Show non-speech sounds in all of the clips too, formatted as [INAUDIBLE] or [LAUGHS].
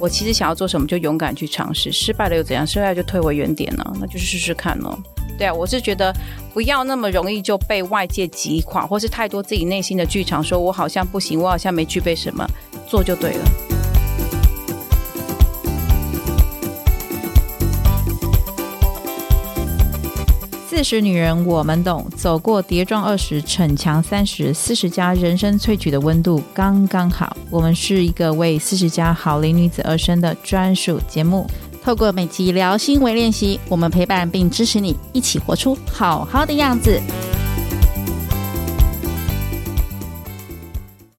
我其实想要做什么，就勇敢去尝试，失败了又怎样？失败就退回原点呢？那就试试看喽。对啊，我是觉得不要那么容易就被外界击垮，或是太多自己内心的剧场，说我好像不行，我好像没具备什么，做就对了。四十女人我们懂，走过跌撞二十，逞强三十，四十加人生萃取的温度刚刚好。我们是一个为四十加好龄女子而生的专属节目，透过每集聊心为练习，我们陪伴并支持你，一起活出好好的样子。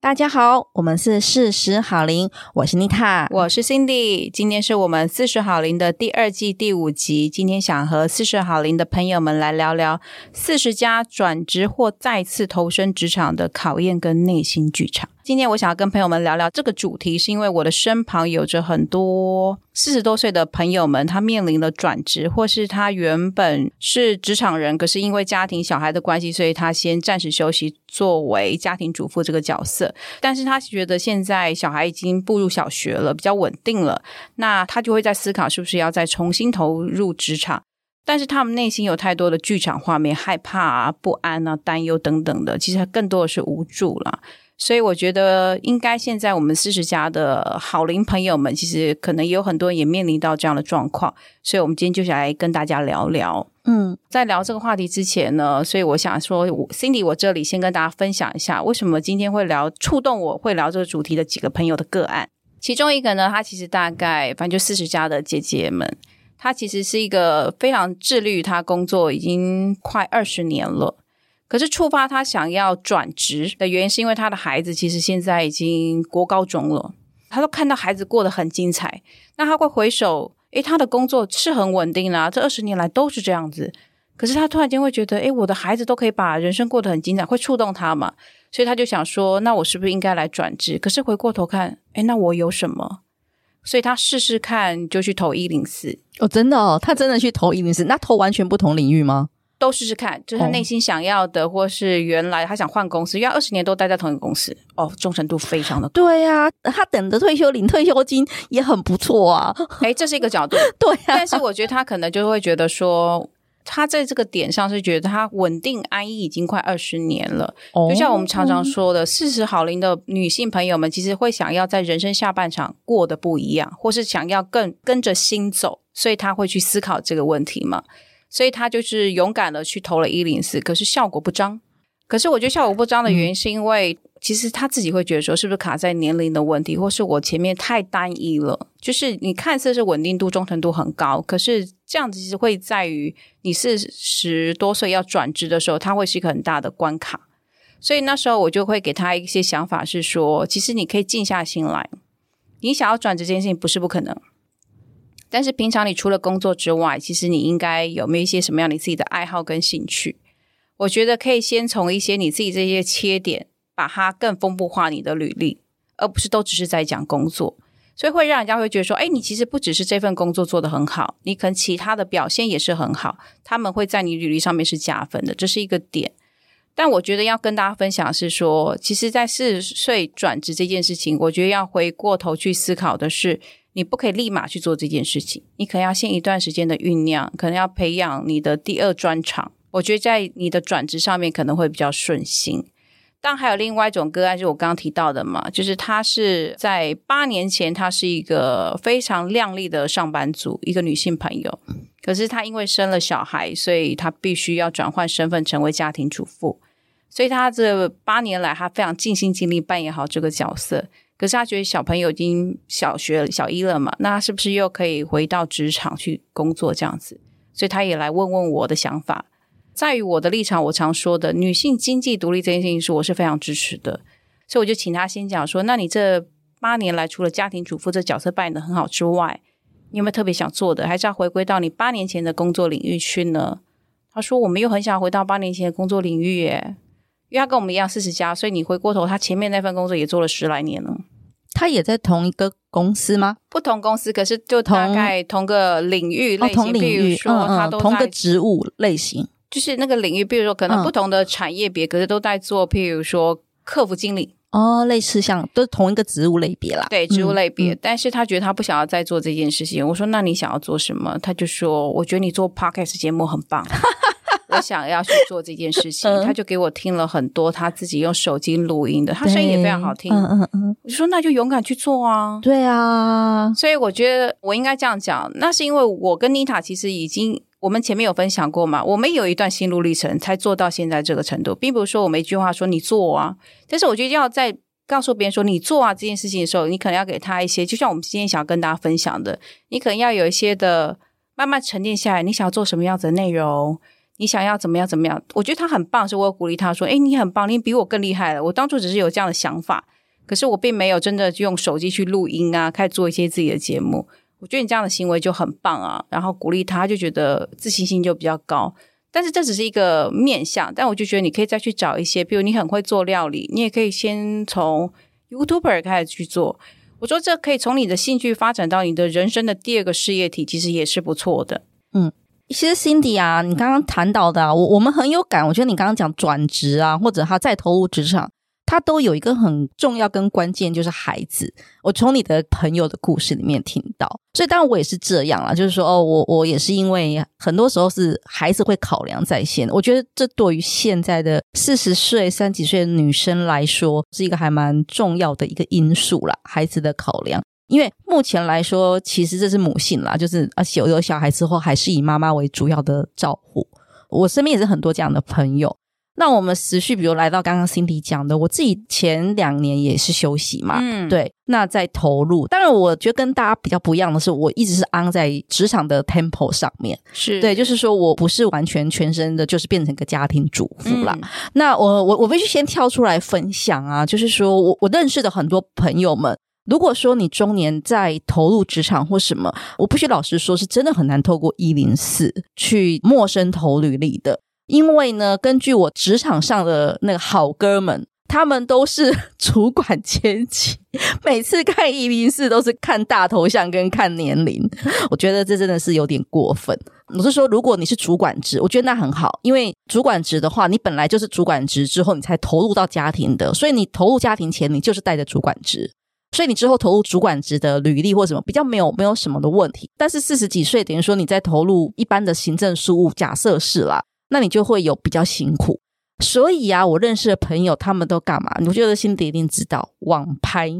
大家好，我们是四十好龄，我是妮塔，我是 Cindy，今天是我们四十好龄的第二季第五集。今天想和四十好龄的朋友们来聊聊四十加转职或再次投身职场的考验跟内心剧场。今天我想要跟朋友们聊聊这个主题，是因为我的身旁有着很多四十多岁的朋友们，他面临了转职，或是他原本是职场人，可是因为家庭小孩的关系，所以他先暂时休息，作为家庭主妇这个角色。但是他觉得现在小孩已经步入小学了，比较稳定了，那他就会在思考是不是要再重新投入职场。但是他们内心有太多的剧场画面，害怕啊、不安啊、担忧等等的，其实更多的是无助了。所以我觉得，应该现在我们四十家的好龄朋友们，其实可能也有很多人也面临到这样的状况。所以，我们今天就想来跟大家聊聊。嗯，在聊这个话题之前呢，所以我想说，Cindy，我这里先跟大家分享一下，为什么今天会聊触动我会聊这个主题的几个朋友的个案。其中一个呢，他其实大概反正就四十家的姐姐们，她其实是一个非常致力于她工作已经快二十年了。可是触发他想要转职的原因，是因为他的孩子其实现在已经国高中了，他都看到孩子过得很精彩，那他会回首，诶，他的工作是很稳定啦，这二十年来都是这样子。可是他突然间会觉得，诶，我的孩子都可以把人生过得很精彩，会触动他嘛？所以他就想说，那我是不是应该来转职？可是回过头看，诶，那我有什么？所以他试试看，就去投一零四。哦，真的哦，他真的去投一零四，那投完全不同领域吗？都试试看，就是他内心想要的，哦、或是原来他想换公司，因为二十年都待在同一个公司，哦，忠诚度非常的高。对呀、啊，他等着退休领退休金也很不错啊。诶，这是一个角度，[LAUGHS] 对、啊。但是我觉得他可能就会觉得说，他在这个点上是觉得他稳定安逸已经快二十年了。哦、就像我们常常说的，四十好龄的女性朋友们，其实会想要在人生下半场过得不一样，或是想要更跟着心走，所以他会去思考这个问题嘛。所以他就是勇敢的去投了一零四，可是效果不彰。可是我觉得效果不彰的原因，是因为其实他自己会觉得说，是不是卡在年龄的问题，或是我前面太单一了？就是你看似是稳定度、忠诚度很高，可是这样子其实会在于你四十多岁要转职的时候，它会是一个很大的关卡。所以那时候我就会给他一些想法，是说，其实你可以静下心来，你想要转职这件事情不是不可能。但是平常你除了工作之外，其实你应该有没有一些什么样你自己的爱好跟兴趣？我觉得可以先从一些你自己这些切点，把它更丰富化你的履历，而不是都只是在讲工作。所以会让人家会觉得说，哎，你其实不只是这份工作做得很好，你可能其他的表现也是很好，他们会在你履历上面是加分的，这是一个点。但我觉得要跟大家分享的是说，其实，在四十岁转职这件事情，我觉得要回过头去思考的是。你不可以立马去做这件事情，你可能要先一段时间的酝酿，可能要培养你的第二专长。我觉得在你的转职上面可能会比较顺心。但还有另外一种个案，就是我刚刚提到的嘛，就是他是在八年前，他是一个非常亮丽的上班族，一个女性朋友。可是她因为生了小孩，所以她必须要转换身份，成为家庭主妇。所以她这八年来，她非常尽心尽力扮演好这个角色。可是他觉得小朋友已经小学小一了嘛，那他是不是又可以回到职场去工作这样子？所以他也来问问我的想法。在于我的立场，我常说的女性经济独立这件事情，是我是非常支持的。所以我就请他先讲说，那你这八年来，除了家庭主妇这角色扮演得很好之外，你有没有特别想做的？还是要回归到你八年前的工作领域去呢？他说，我们又很想回到八年前的工作领域耶。因为他跟我们一样四十加，所以你回过头，他前面那份工作也做了十来年了。他也在同一个公司吗？不同公司，可是就大概同个领域类型，同领域，说他都同个职务类型，就是那个领域，比如说可能不同的产业别，可是都在做，譬如说客服经理哦，类似像都是同一个职务类别啦。对，职务类别，嗯、但是他觉得他不想要再做这件事情。我说，那你想要做什么？他就说，我觉得你做 podcast 节目很棒。我想要去做这件事 [LAUGHS] 情，嗯、他就给我听了很多他自己用手机录音的，他声音也非常好听。嗯嗯嗯，我就说那就勇敢去做啊！对啊，所以我觉得我应该这样讲，那是因为我跟妮塔其实已经我们前面有分享过嘛，我们有一段心路历程才做到现在这个程度，并不是说我们一句话说你做啊，但是我觉得要在告诉别人说你做啊这件事情的时候，你可能要给他一些，就像我们今天想要跟大家分享的，你可能要有一些的慢慢沉淀下来，你想要做什么样子的内容。你想要怎么样？怎么样？我觉得他很棒，是我鼓励他说：“诶，你很棒，你比我更厉害了。”我当初只是有这样的想法，可是我并没有真的用手机去录音啊，开始做一些自己的节目。我觉得你这样的行为就很棒啊，然后鼓励他，就觉得自信心就比较高。但是这只是一个面向，但我就觉得你可以再去找一些，比如你很会做料理，你也可以先从 YouTuber 开始去做。我说这可以从你的兴趣发展到你的人生的第二个事业体，其实也是不错的。嗯。其实 Cindy 啊，你刚刚谈到的，我我们很有感。我觉得你刚刚讲转职啊，或者他再投入职场，他都有一个很重要跟关键，就是孩子。我从你的朋友的故事里面听到，所以当然我也是这样啦，就是说哦，我我也是因为很多时候是孩子会考量在先。我觉得这对于现在的四十岁、三十几岁的女生来说，是一个还蛮重要的一个因素啦，孩子的考量。因为目前来说，其实这是母性啦，就是啊，有有小孩之后，还是以妈妈为主要的照顾。我身边也是很多这样的朋友。那我们持续，比如来到刚刚 Cindy 讲的，我自己前两年也是休息嘛，嗯，对。那在投入，当然我觉得跟大家比较不一样的是，我一直是 on 在职场的 tempo 上面，是对，就是说我不是完全全身的，就是变成一个家庭主妇啦。嗯、那我我我必须先跳出来分享啊，就是说我我认识的很多朋友们。如果说你中年在投入职场或什么，我不许老实说，是真的很难透过一零四去陌生投履历的，因为呢，根据我职场上的那个好哥们，他们都是 [LAUGHS] 主管阶级，[LAUGHS] 每次看一零四都是看大头像跟看年龄，我觉得这真的是有点过分。我是说，如果你是主管职，我觉得那很好，因为主管职的话，你本来就是主管职之后，你才投入到家庭的，所以你投入家庭前，你就是带着主管职。所以你之后投入主管职的履历或什么比较没有没有什么的问题，但是四十几岁等于说你在投入一般的行政事务，假设是啦，那你就会有比较辛苦。所以啊，我认识的朋友他们都干嘛？我觉得心底一定知道，网拍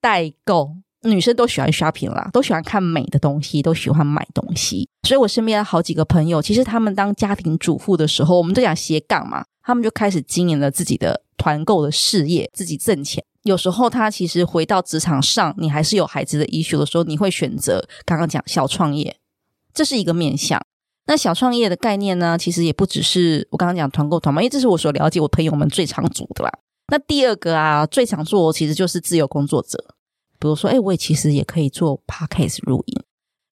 代购，女生都喜欢 shopping 啦，都喜欢看美的东西，都喜欢买东西。所以我身边好几个朋友，其实他们当家庭主妇的时候，我们都讲斜杠嘛，他们就开始经营了自己的团购的事业，自己挣钱。有时候他其实回到职场上，你还是有孩子的 issue 的时候，你会选择刚刚讲小创业，这是一个面向。那小创业的概念呢，其实也不只是我刚刚讲团购团嘛，因为这是我所了解我朋友们最常做的啦。那第二个啊，最常做其实就是自由工作者，比如说，哎，我也其实也可以做 podcast 录音。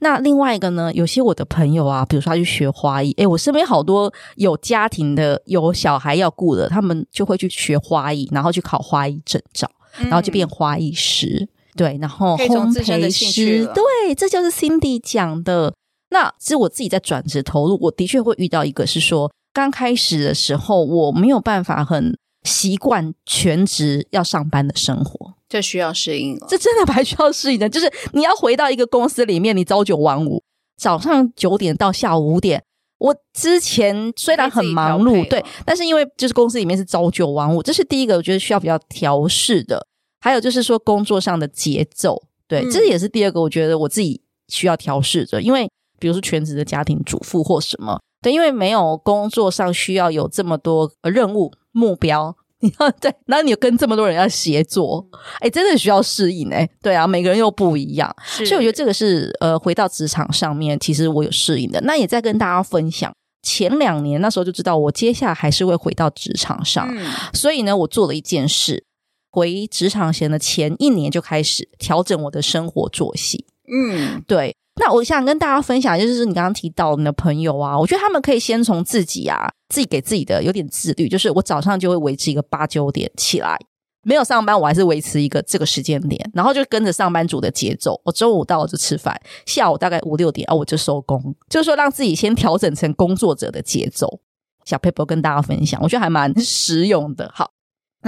那另外一个呢，有些我的朋友啊，比如说他去学花艺，哎，我身边好多有家庭的、有小孩要顾的，他们就会去学花艺，然后去考花艺证照，然后就变花艺师，嗯、对，然后烘焙师，对，这就是 Cindy 讲的。那其实我自己在转职投入，我的确会遇到一个是说，刚开始的时候我没有办法很习惯全职要上班的生活。这需要适应了，这真的 [LAUGHS] 还需要适应的。就是你要回到一个公司里面，你朝九晚五，早上九点到下午五点。我之前虽然很忙碌，对，但是因为就是公司里面是朝九晚五，这是第一个我觉得需要比较调试的。还有就是说工作上的节奏，对，嗯、这也是第二个我觉得我自己需要调试的。因为比如说全职的家庭主妇或什么，对，因为没有工作上需要有这么多任务目标。[LAUGHS] 你要对，然后你有跟这么多人要协作，哎，真的需要适应哎。对啊，每个人又不一样，所以我觉得这个是呃，回到职场上面，其实我有适应的。那也在跟大家分享，前两年那时候就知道，我接下来还是会回到职场上，嗯、所以呢，我做了一件事，回职场前的前一年就开始调整我的生活作息。嗯，对。那我想跟大家分享，就是你刚刚提到你的朋友啊，我觉得他们可以先从自己啊，自己给自己的有点自律，就是我早上就会维持一个八九点起来，没有上班我还是维持一个这个时间点，然后就跟着上班族的节奏，我中午到了就吃饭，下午大概五六点啊我就收工，就是说让自己先调整成工作者的节奏。小 paper 跟大家分享，我觉得还蛮 [LAUGHS] 实用的。好，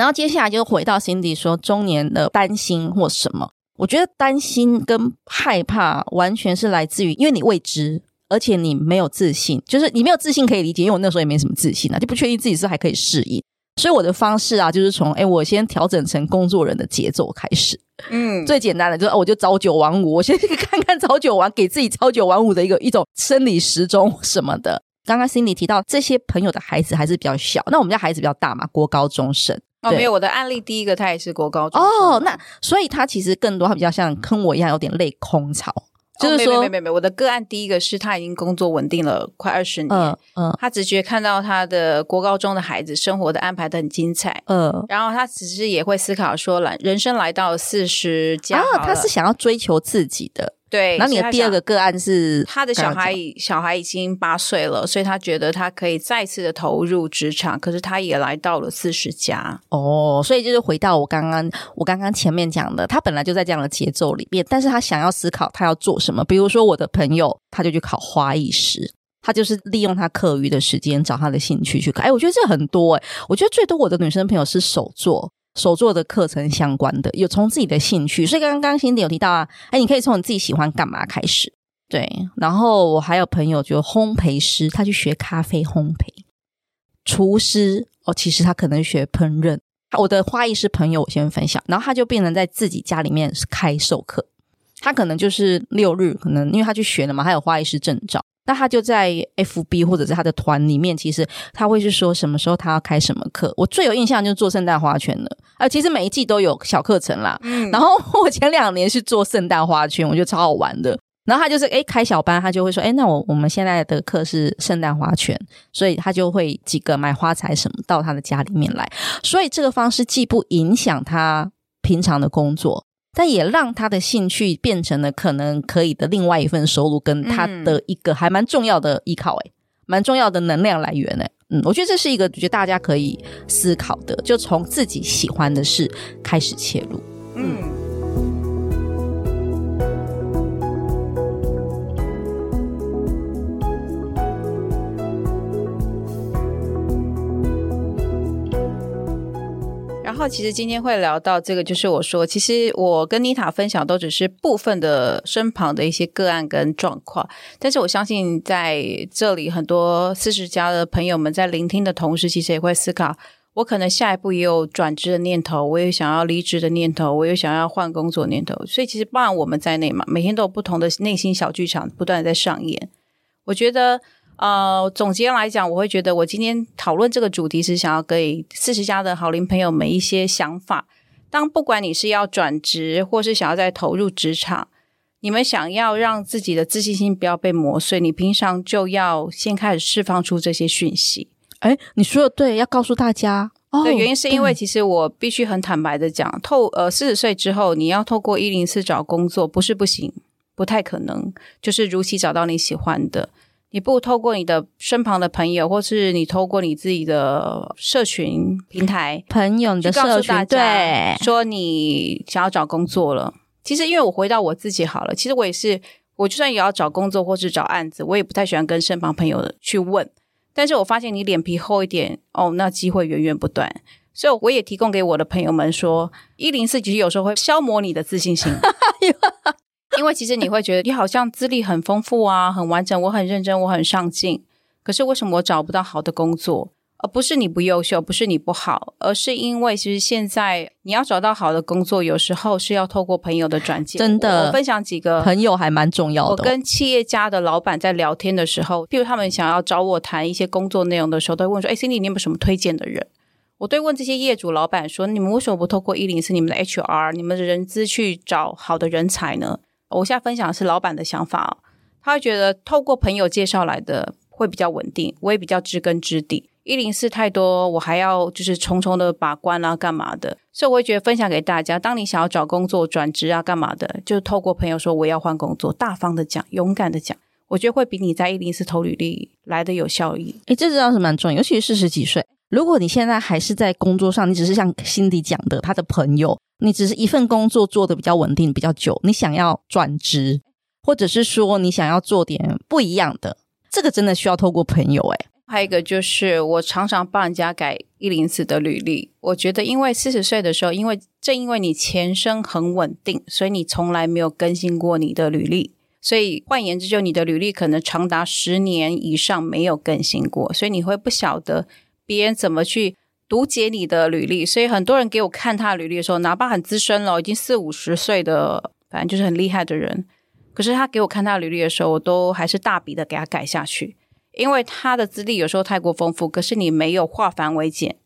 然后接下来就回到 Cindy 说中年的担心或什么，我觉得担心跟害怕完全是来自于因为你未知，而且你没有自信，就是你没有自信可以理解，因为我那时候也没什么自信啊，就不确定自己是还可以适应。所以我的方式啊，就是从哎，我先调整成工作人的节奏开始。嗯，最简单的就是，我就朝九晚五，我先看看朝九晚，给自己朝九晚五的一个一种生理时钟什么的。刚刚 Cindy 提到这些朋友的孩子还是比较小，那我们家孩子比较大嘛，国高中生。哦，没有，我的案例第一个他也是国高中。哦，那所以他其实更多他比较像跟我一样有点类空巢。就是说，没没没没，我的个案第一个是他已经工作稳定了快二十年，嗯，嗯，他直觉看到他的国高中的孩子生活的安排的很精彩，嗯，然后他只是也会思考说，来人生来到四十加，啊，他是想要追求自己的。对，那你的第二个个案是他的小孩，小孩已经八岁了，所以他觉得他可以再次的投入职场，可是他也来到了四十加哦，所以就是回到我刚刚我刚刚前面讲的，他本来就在这样的节奏里面，但是他想要思考他要做什么，比如说我的朋友，他就去考花艺师，他就是利用他课余的时间找他的兴趣去考，哎，我觉得这很多哎，我觉得最多我的女生朋友是手作。手做的课程相关的，有从自己的兴趣，所以刚刚 Cindy 有提到啊，哎，你可以从你自己喜欢干嘛开始，对。然后我还有朋友就烘焙师，他去学咖啡烘焙，厨师哦，其实他可能学烹饪。我的花艺师朋友，我先分享，然后他就变成在自己家里面开授课，他可能就是六日，可能因为他去学了嘛，他有花艺师证照。那他就在 FB 或者是他的团里面，其实他会去说什么时候他要开什么课。我最有印象就是做圣诞花圈了，啊，其实每一季都有小课程啦。嗯，然后我前两年是做圣诞花圈，我觉得超好玩的。然后他就是哎开小班，他就会说，哎那我我们现在的课是圣诞花圈，所以他就会几个买花材什么到他的家里面来。所以这个方式既不影响他平常的工作。但也让他的兴趣变成了可能可以的另外一份收入，跟他的一个还蛮重要的依靠，欸，诶，蛮重要的能量来源，诶，嗯，我觉得这是一个觉得大家可以思考的，就从自己喜欢的事开始切入，嗯。后，其实今天会聊到这个，就是我说，其实我跟妮塔分享都只是部分的身旁的一些个案跟状况，但是我相信在这里很多四十加的朋友们在聆听的同时，其实也会思考，我可能下一步也有转职的念头，我也想要离职的念头，我也想要换工作念头，所以其实包含我们在内嘛，每天都有不同的内心小剧场不断的在上演，我觉得。呃，总结来讲，我会觉得我今天讨论这个主题是想要给四十加的好龄朋友们一些想法。当不管你是要转职，或是想要再投入职场，你们想要让自己的自信心不要被磨碎，你平常就要先开始释放出这些讯息。哎，你说的对，要告诉大家。哦，对，原因是因为其实我必须很坦白的讲，透呃四十岁之后，你要透过一零四找工作不是不行，不太可能，就是如期找到你喜欢的。你不透过你的身旁的朋友，或是你透过你自己的社群平台 [LAUGHS] 朋友的社群，对，说你想要找工作了。其实，因为我回到我自己好了，其实我也是，我就算也要找工作或是找案子，我也不太喜欢跟身旁朋友去问。但是我发现你脸皮厚一点，哦，那机会源源不断。所以我也提供给我的朋友们说，一零四其实有时候会消磨你的自信心。[LAUGHS] 因为其实你会觉得你好像资历很丰富啊，很完整，我很认真，我很上进。可是为什么我找不到好的工作？而不是你不优秀，不是你不好，而是因为其实现在你要找到好的工作，有时候是要透过朋友的转介。真的，我分享几个朋友还蛮重要的。我跟企业家的老板在聊天的时候，譬如他们想要找我谈一些工作内容的时候，都会问说：“哎，Cindy，你有没有什么推荐的人？”我对问这些业主老板说：“你们为什么不透过一零四你们的 HR、你们的人资去找好的人才呢？”我现在分享的是老板的想法哦，他会觉得透过朋友介绍来的会比较稳定，我也比较知根知底。一零四太多，我还要就是重重的把关啊，干嘛的？所以我会觉得分享给大家，当你想要找工作、转职啊，干嘛的，就透过朋友说我要换工作，大方的讲，勇敢的讲，我觉得会比你在一零四投履历来的有效益。诶，这知道是蛮重要，尤其是四十几岁。如果你现在还是在工作上，你只是像辛迪讲的，他的朋友。你只是一份工作做的比较稳定比较久，你想要转职，或者是说你想要做点不一样的，这个真的需要透过朋友诶。还有一个就是，我常常帮人家改一零四的履历。我觉得，因为四十岁的时候，因为正因为你前生很稳定，所以你从来没有更新过你的履历。所以换言之，就你的履历可能长达十年以上没有更新过，所以你会不晓得别人怎么去读解你的履历。所以很多人给我看他的履历的时候，哪怕很资深了，已经四五十岁的，反正就是很厉害的人，可是他给我看他的履历的时候，我都还是大笔的给他改下去。因为他的资历有时候太过丰富，可是你没有化繁为简，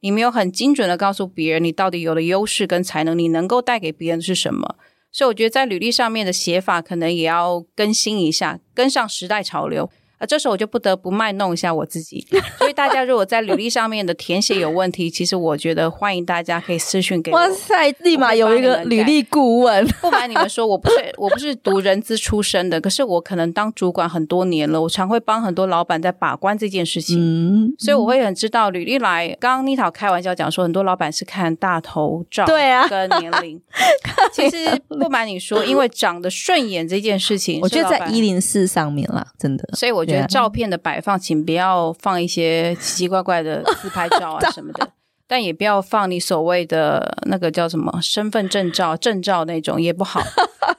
你没有很精准的告诉别人你到底有的优势跟才能，你能够带给别人的是什么。所以我觉得在履历上面的写法可能也要更新一下，跟上时代潮流。啊，这时候我就不得不卖弄一下我自己。所以大家如果在履历上面的填写有问题，其实我觉得欢迎大家可以私讯给我。哇塞，立马有一个履历顾问。不瞒你们说，我不是我不是读人资出身的，可是我可能当主管很多年了，我常会帮很多老板在把关这件事情。嗯，所以我会很知道履历来。刚刚妮塔开玩笑讲说，很多老板是看大头照，对啊，跟年龄。其实不瞒你说，因为长得顺眼这件事情，我觉得在一零四上面啦，真的。所以我。我觉得照片的摆放，请不要放一些奇奇怪怪的自拍照啊 [LAUGHS] 什么的，但也不要放你所谓的那个叫什么身份证照、证照那种也不好。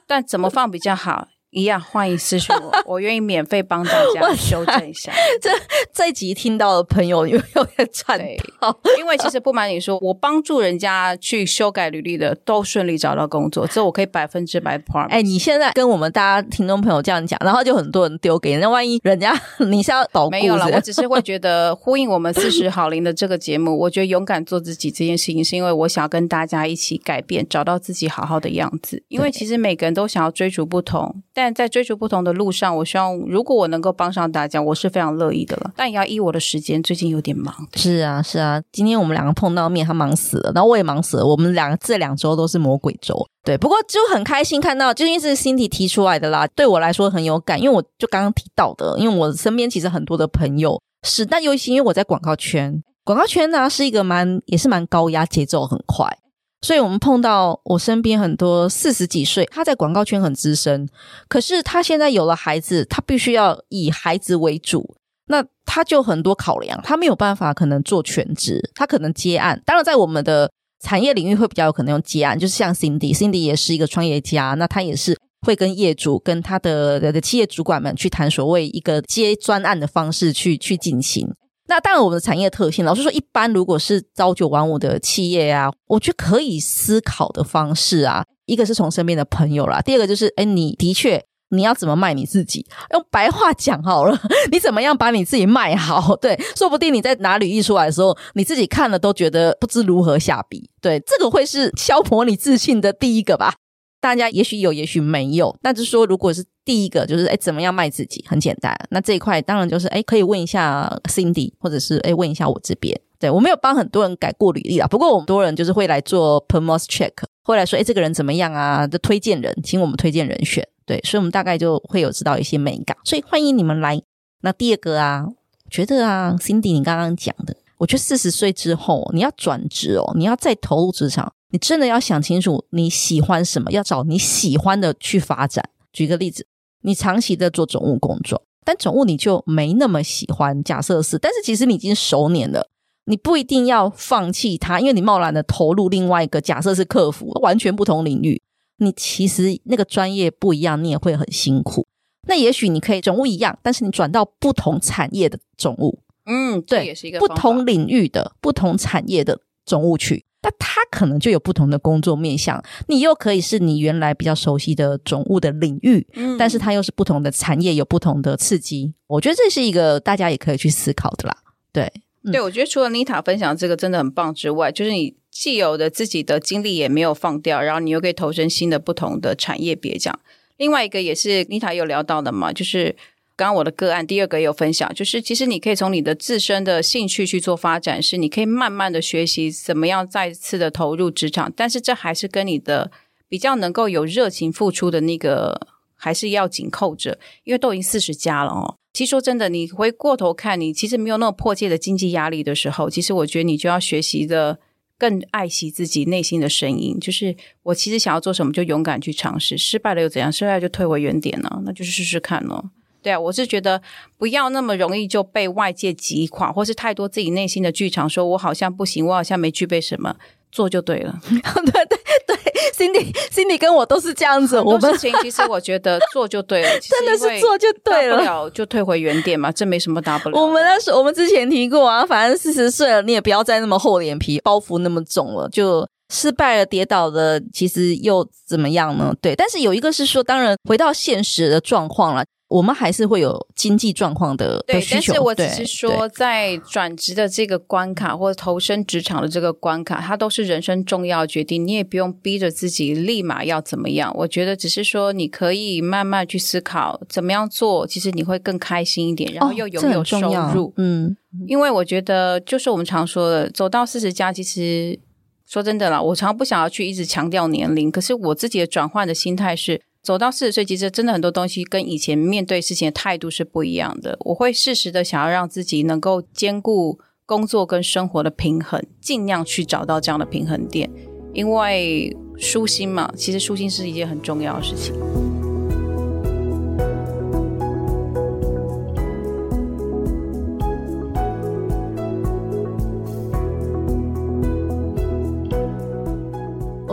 但怎么放比较好？一样，欢迎私信我，[LAUGHS] 我愿意免费帮大家修正一下。这这一集听到的朋友有有点颤抖，因为其实不瞒你说，我帮助人家去修改履历的都顺利找到工作，这我可以百分之百 promise。哎，你现在跟我们大家听众朋友这样讲，然后就很多人丢给人家，万一人家你是要保没有了，我只是会觉得呼应我们四十好龄的这个节目，我觉得勇敢做自己这件事情，是因为我想要跟大家一起改变，找到自己好好的样子。因为其实每个人都想要追逐不同，但但在追逐不同的路上，我希望如果我能够帮上大家，我是非常乐意的了。但也要依我的时间，最近有点忙。是啊，是啊，今天我们两个碰到面，他忙死了，然后我也忙死了。我们两个这两周都是魔鬼周，对。不过就很开心看到，究竟是 Cindy 提出来的啦，对我来说很有感，因为我就刚刚提到的，因为我身边其实很多的朋友是，但尤其因为我在广告圈，广告圈呢是一个蛮也是蛮高压，节奏很快。所以我们碰到我身边很多四十几岁，他在广告圈很资深，可是他现在有了孩子，他必须要以孩子为主，那他就很多考量，他没有办法可能做全职，他可能接案。当然，在我们的产业领域会比较有可能用接案，就是像 Cindy，Cindy 也是一个创业家，那他也是会跟业主、跟他的的企业主管们去谈所谓一个接专案的方式去去进行。那当然，我们的产业特性，老实说，一般如果是朝九晚五的企业啊，我觉得可以思考的方式啊，一个是从身边的朋友啦，第二个就是，哎，你的确你要怎么卖你自己？用白话讲好了，[LAUGHS] 你怎么样把你自己卖好？对，说不定你在拿履历出来的时候，你自己看了都觉得不知如何下笔。对，这个会是消磨你自信的第一个吧。大家也许有，也许没有。但是说，如果是第一个，就是诶怎么样卖自己，很简单。那这一块当然就是诶可以问一下 Cindy，或者是诶问一下我这边。对，我没有帮很多人改过履历啊，不过我们多人就是会来做 Performance Check，会来说诶这个人怎么样啊？的推荐人，请我们推荐人选。对，所以我们大概就会有知道一些美感。所以欢迎你们来。那第二个啊，我觉得啊，Cindy，你刚刚讲的，我觉得四十岁之后你要转职哦，你要再投入职场。你真的要想清楚你喜欢什么，要找你喜欢的去发展。举个例子，你长期的做总务工作，但总务你就没那么喜欢。假设是，但是其实你已经熟稔了，你不一定要放弃它，因为你贸然的投入另外一个假设是客服，完全不同领域，你其实那个专业不一样，你也会很辛苦。那也许你可以总务一样，但是你转到不同产业的总务，嗯，对，也是一个不同领域的不同产业的总务去。那他可能就有不同的工作面向，你又可以是你原来比较熟悉的总务的领域，嗯，但是它又是不同的产业，有不同的刺激。我觉得这是一个大家也可以去思考的啦。对，嗯、对，我觉得除了妮塔分享这个真的很棒之外，就是你既有的自己的经历也没有放掉，然后你又可以投身新的不同的产业别讲。另外一个也是妮塔有聊到的嘛，就是。刚刚我的个案，第二个也有分享，就是其实你可以从你的自身的兴趣去做发展，是你可以慢慢的学习怎么样再次的投入职场，但是这还是跟你的比较能够有热情付出的那个还是要紧扣着，因为都已经四十加了哦。其实说真的，你回过头看你其实没有那么迫切的经济压力的时候，其实我觉得你就要学习的更爱惜自己内心的声音，就是我其实想要做什么就勇敢去尝试，失败了又怎样？失败就退回原点呢？那就是试试看喽。对啊，我是觉得不要那么容易就被外界击垮，或是太多自己内心的剧场，说我好像不行，我好像没具备什么，做就对了。[LAUGHS] 对对对，Cindy Cindy 跟我都是这样子。我们事情其实我觉得做就对了，[LAUGHS] 真的是做就对了，大不了就退回原点嘛，这没什么大不了。我们那时我们之前提过啊，反正四十岁了，你也不要再那么厚脸皮，包袱那么重了，就。失败了，跌倒了，其实又怎么样呢？对，但是有一个是说，当然回到现实的状况了，我们还是会有经济状况的对的需求。但是我只是说，在转职的这个关卡或者投身职场的这个关卡，它都是人生重要决定，你也不用逼着自己立马要怎么样。我觉得只是说，你可以慢慢去思考怎么样做，其实你会更开心一点，然后又拥有收入。哦、嗯，因为我觉得就是我们常说的，走到四十加，其实。说真的啦，我常不想要去一直强调年龄，可是我自己的转换的心态是，走到四十岁，其实真的很多东西跟以前面对事情的态度是不一样的。我会适时的想要让自己能够兼顾工作跟生活的平衡，尽量去找到这样的平衡点，因为舒心嘛，其实舒心是一件很重要的事情。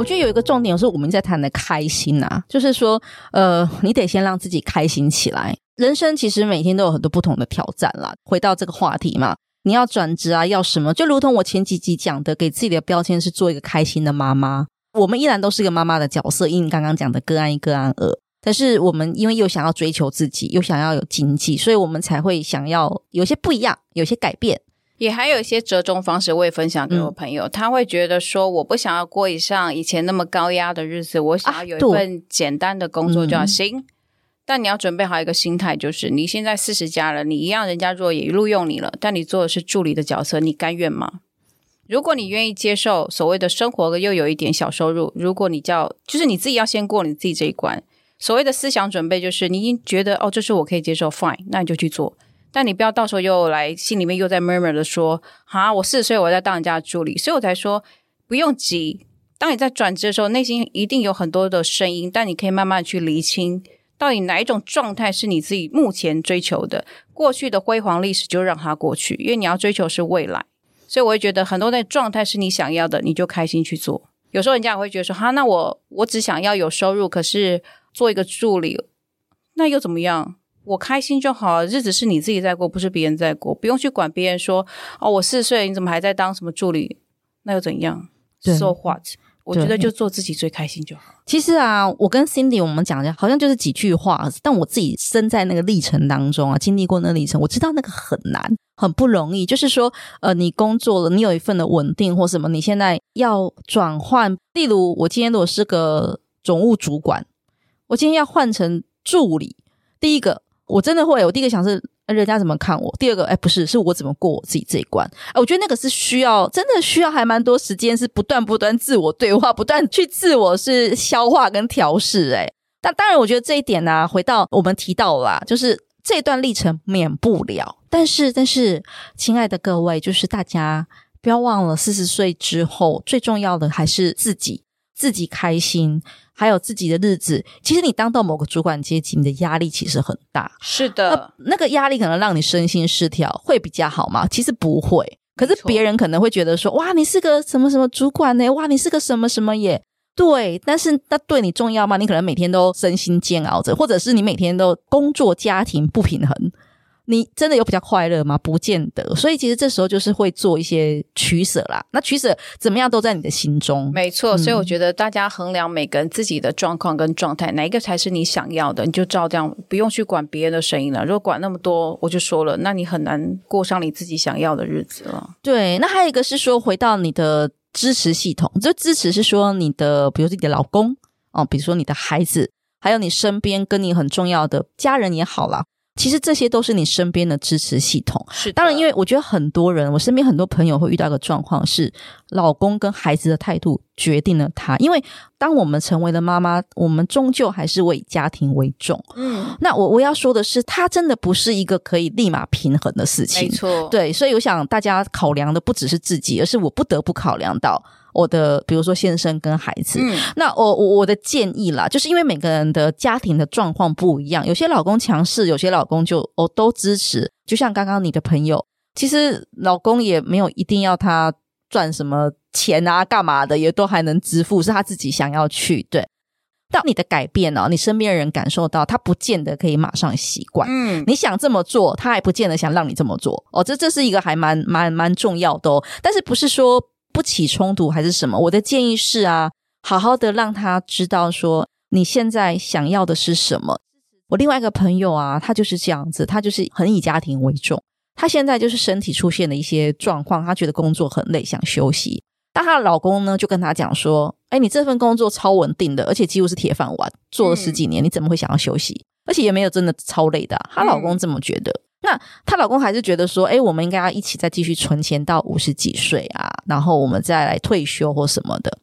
我觉得有一个重点是我们在谈的开心啊，就是说，呃，你得先让自己开心起来。人生其实每天都有很多不同的挑战啦。回到这个话题嘛，你要转职啊，要什么？就如同我前几集讲的，给自己的标签是做一个开心的妈妈。我们依然都是一个妈妈的角色，因为你刚刚讲的个案一个案二。但是我们因为又想要追求自己，又想要有经济，所以我们才会想要有些不一样，有些改变。也还有一些折中方式，我也分享给我朋友。嗯、他会觉得说，我不想要过以上以前那么高压的日子，我想要有一份简单的工作就要行。啊、但你要准备好一个心态，就是你现在四十加了，你一样人家若也录用你了，但你做的是助理的角色，你甘愿吗？如果你愿意接受所谓的生活又有一点小收入，如果你叫就是你自己要先过你自己这一关，所谓的思想准备就是你已经觉得哦，这是我可以接受，fine，那你就去做。但你不要到时候又来心里面又在 murmur 的说，哈，我四十岁我在当人家助理，所以我才说不用急。当你在转职的时候，内心一定有很多的声音，但你可以慢慢去厘清，到底哪一种状态是你自己目前追求的。过去的辉煌历史就让它过去，因为你要追求是未来。所以我会觉得很多的状态是你想要的，你就开心去做。有时候人家也会觉得说，哈，那我我只想要有收入，可是做一个助理，那又怎么样？我开心就好，日子是你自己在过，不是别人在过，不用去管别人说哦，我四十岁，你怎么还在当什么助理？那又怎样？So what？我觉得就做自己最开心就好。其实啊，我跟 Cindy 我们讲的好像就是几句话，但我自己身在那个历程当中啊，经历过那个历程，我知道那个很难，很不容易。就是说，呃，你工作了，你有一份的稳定或什么，你现在要转换，例如我今天如果是个总务主管，我今天要换成助理，第一个。我真的会，我第一个想是人家怎么看我，第二个哎不是，是我怎么过我自己这一关。哎，我觉得那个是需要，真的需要还蛮多时间，是不断不断自我对话，不断去自我是消化跟调试。哎，但当然，我觉得这一点呢、回到我们提到了啦，就是这段历程免不了。但是，但是，亲爱的各位，就是大家不要忘了，四十岁之后最重要的还是自己，自己开心。还有自己的日子，其实你当到某个主管阶级，你的压力其实很大。是的，那，那个压力可能让你身心失调，会比较好吗？其实不会。可是别人可能会觉得说：“哇，你是个什么什么主管呢？哇，你是个什么什么耶？”对，但是那对你重要吗？你可能每天都身心煎熬着，或者是你每天都工作家庭不平衡。你真的有比较快乐吗？不见得。所以其实这时候就是会做一些取舍啦。那取舍怎么样都在你的心中。没错，所以我觉得大家衡量每个人自己的状况跟状态，哪一个才是你想要的，你就照这样，不用去管别人的声音了。如果管那么多，我就说了，那你很难过上你自己想要的日子了。对，那还有一个是说，回到你的支持系统，这支持是说你的，比如说你的老公哦，比如说你的孩子，还有你身边跟你很重要的家人也好啦。其实这些都是你身边的支持系统。是，当然，因为我觉得很多人，我身边很多朋友会遇到一个状况是，老公跟孩子的态度决定了他。因为当我们成为了妈妈，我们终究还是为家庭为重。嗯，那我我要说的是，他真的不是一个可以立马平衡的事情。没错，对，所以我想大家考量的不只是自己，而是我不得不考量到。我的比如说先生跟孩子。嗯、那我我我的建议啦，就是因为每个人的家庭的状况不一样，有些老公强势，有些老公就我、哦、都支持。就像刚刚你的朋友，其实老公也没有一定要他赚什么钱啊，干嘛的，也都还能支付，是他自己想要去对。但你的改变呢、哦，你身边的人感受到，他不见得可以马上习惯。嗯，你想这么做，他还不见得想让你这么做。哦，这这是一个还蛮蛮蛮重要的哦。但是不是说不起冲突还是什么？我的建议是啊，好好的让他知道说你现在想要的是什么。我另外一个朋友啊，他就是这样子，他就是很以家庭为重。他现在就是身体出现了一些状况，他觉得工作很累，想休息。但她的老公呢，就跟她讲说：“哎，你这份工作超稳定的，而且几乎是铁饭碗，做了十几年，你怎么会想要休息？而且也没有真的超累的啊。”她老公这么觉得。嗯。那她老公还是觉得说：“哎，我们应该要一起再继续存钱到五十几岁啊，然后我们再来退休或什么的。”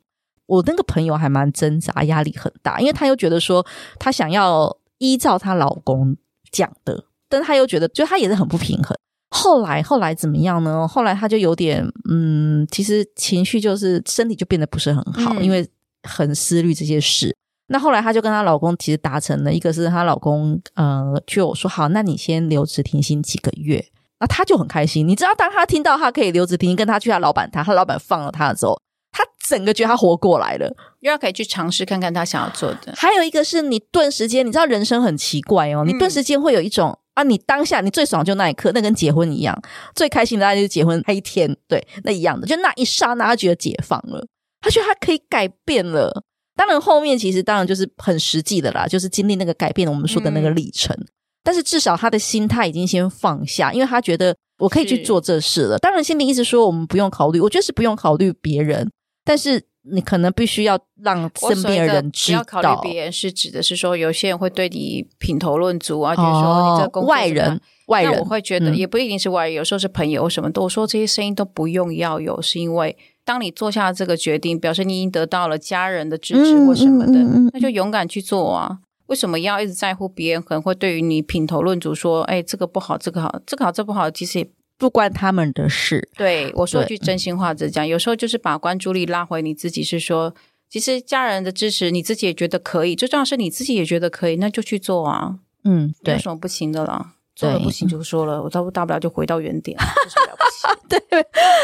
我那个朋友还蛮挣扎，压力很大，因为她又觉得说她想要依照她老公讲的，但她又觉得，就她也是很不平衡。后来，后来怎么样呢？后来她就有点，嗯，其实情绪就是身体就变得不是很好，嗯、因为很思虑这些事。那后来她就跟她老公其实达成了一个，是她老公，呃，就说好，那你先留职停薪几个月。那她就很开心。你知道，当她听到她可以留职停薪，跟她去她老板谈，她老板放了她的时候，她整个觉得她活过来了，因为她可以去尝试看看她想要做的。还有一个是你顿时间，你知道人生很奇怪哦，你顿时间会有一种。啊，你当下你最爽就那一刻，那跟结婚一样，最开心的那就是结婚那一天，对，那一样的，就那一刹那，他觉得解放了，他觉得他可以改变了。当然后面其实当然就是很实际的啦，就是经历那个改变，我们说的那个历程。嗯、但是至少他的心态已经先放下，因为他觉得我可以去做这事了。当然心里一直说我们不用考虑，我觉得是不用考虑别人，但是。你可能必须要让身边的人知道，不要考虑别人是指的是说，有些人会对你品头论足啊，觉得说你这个工作外人，外人，我会觉得也不一定是外人，有时候是朋友什么的。我说这些声音都不用要有，是因为当你做下这个决定，表示你已经得到了家人的支持或什么的，那就勇敢去做啊！为什么要一直在乎别人可能会对于你品头论足，说哎这个不好，这个好，这个好，这不好，其实也。不关他们的事。对，我说句真心话，这讲有时候就是把关注力拉回你自己，是说，其实家人的支持，你自己也觉得可以，最重要是你自己也觉得可以，那就去做啊。嗯，对，有什么不行的啦？不行就说了，我大不大不了就回到原点，就是了不起。[LAUGHS] 对，[LAUGHS]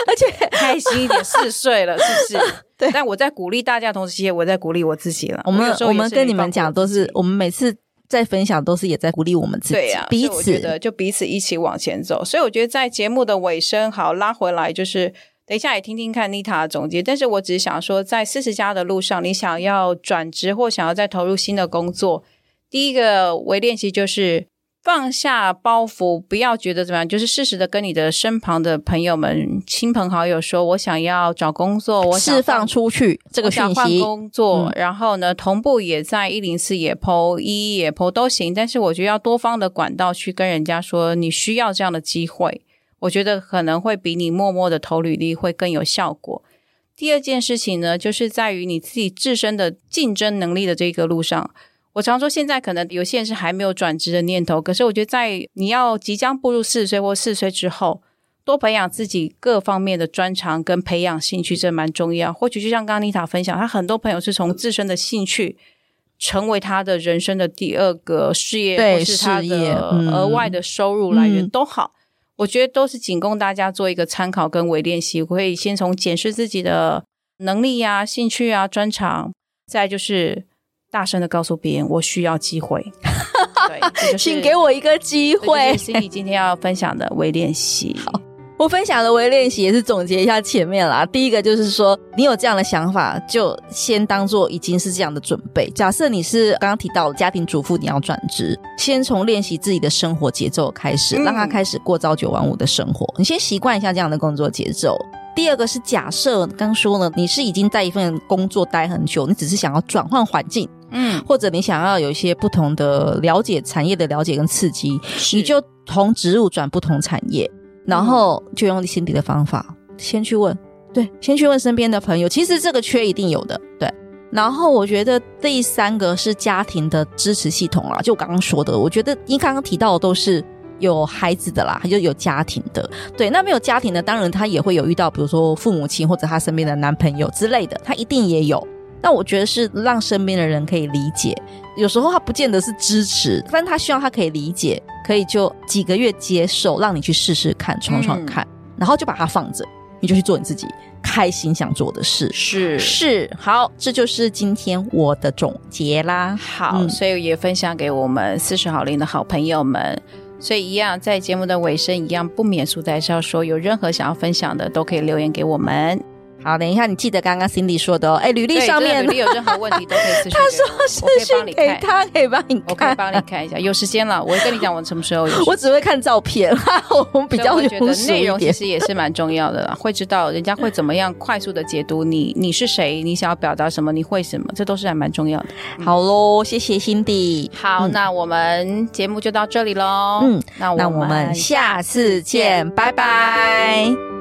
而且 [LAUGHS] 开心一点，四岁了，是不是？对。但我在鼓励大家，同时也我在鼓励我自己了。我们我们跟你们讲都是，我们每次。在分享都是也在鼓励我们自己，对啊，彼此的就彼此一起往前走。所以我觉得在节目的尾声，好拉回来，就是等一下也听听看妮塔的总结。但是我只是想说，在四十加的路上，你想要转职或想要再投入新的工作，第一个微练习就是。放下包袱，不要觉得怎么样，就是适时的跟你的身旁的朋友们、亲朋好友说：“我想要找工作，我想释放出去这个讯息，我想换工作。嗯”然后呢，同步也在一零四也 po 一一也 po 都行。但是我觉得要多方的管道去跟人家说你需要这样的机会，我觉得可能会比你默默的投履历会更有效果。第二件事情呢，就是在于你自己自身的竞争能力的这个路上。我常说，现在可能有些人是还没有转职的念头，可是我觉得，在你要即将步入四十岁或四十岁之后，多培养自己各方面的专长跟培养兴趣，这蛮重要。或许就像刚刚妮塔分享，她很多朋友是从自身的兴趣成为他的人生的第二个事业，对，或是他的额外的收入来源都好。嗯、我觉得都是仅供大家做一个参考跟微练习。我可以先从检视自己的能力呀、啊、兴趣啊、专长，再就是。大声的告诉别人，我需要机会。[LAUGHS] 对，就是、请给我一个机会。是你今天要分享的微练习。[LAUGHS] 好，我分享的微练习也是总结一下前面啦。第一个就是说，你有这样的想法，就先当做已经是这样的准备。假设你是刚刚提到家庭主妇，你要转职，先从练习自己的生活节奏开始，让他开始过朝九晚五的生活。嗯、你先习惯一下这样的工作节奏。第二个是假设刚说呢，你是已经在一份工作待很久，你只是想要转换环境。嗯，或者你想要有一些不同的了解产业的了解跟刺激，你就从植物转不同产业，然后就用心底的方法，先去问，对，先去问身边的朋友，其实这个缺一定有的，对。然后我觉得第三个是家庭的支持系统啦，就我刚刚说的，我觉得你刚刚提到的都是有孩子的啦，就有家庭的。对，那没有家庭的，当然他也会有遇到，比如说父母亲或者他身边的男朋友之类的，他一定也有。那我觉得是让身边的人可以理解，有时候他不见得是支持，但他希望他可以理解，可以就几个月接受，让你去试试看，闯闯看，嗯、然后就把它放着，你就去做你自己开心想做的事。是是，好，这就是今天我的总结啦。好，嗯、所以也分享给我们四十好龄的好朋友们。所以一样，在节目的尾声，一样不免俗的还是要说，有任何想要分享的，都可以留言给我们。好，等一下，你记得刚刚 Cindy 说的哦。哎，履历上面履历有任何问题都可以私信。[LAUGHS] 他说私信给他，可以帮你看，[LAUGHS] 我可以帮你看一下。有时间了，我会跟你讲我什么时候有。我只会看照片，我们比较觉得内容其实也是蛮重要的啦。会知道人家会怎么样快速的解读你，你是谁，你想要表达什么，你会什么，这都是还蛮重要的。好喽，谢谢 Cindy。好，那我们节目就到这里喽。嗯，那我们下次见，拜拜。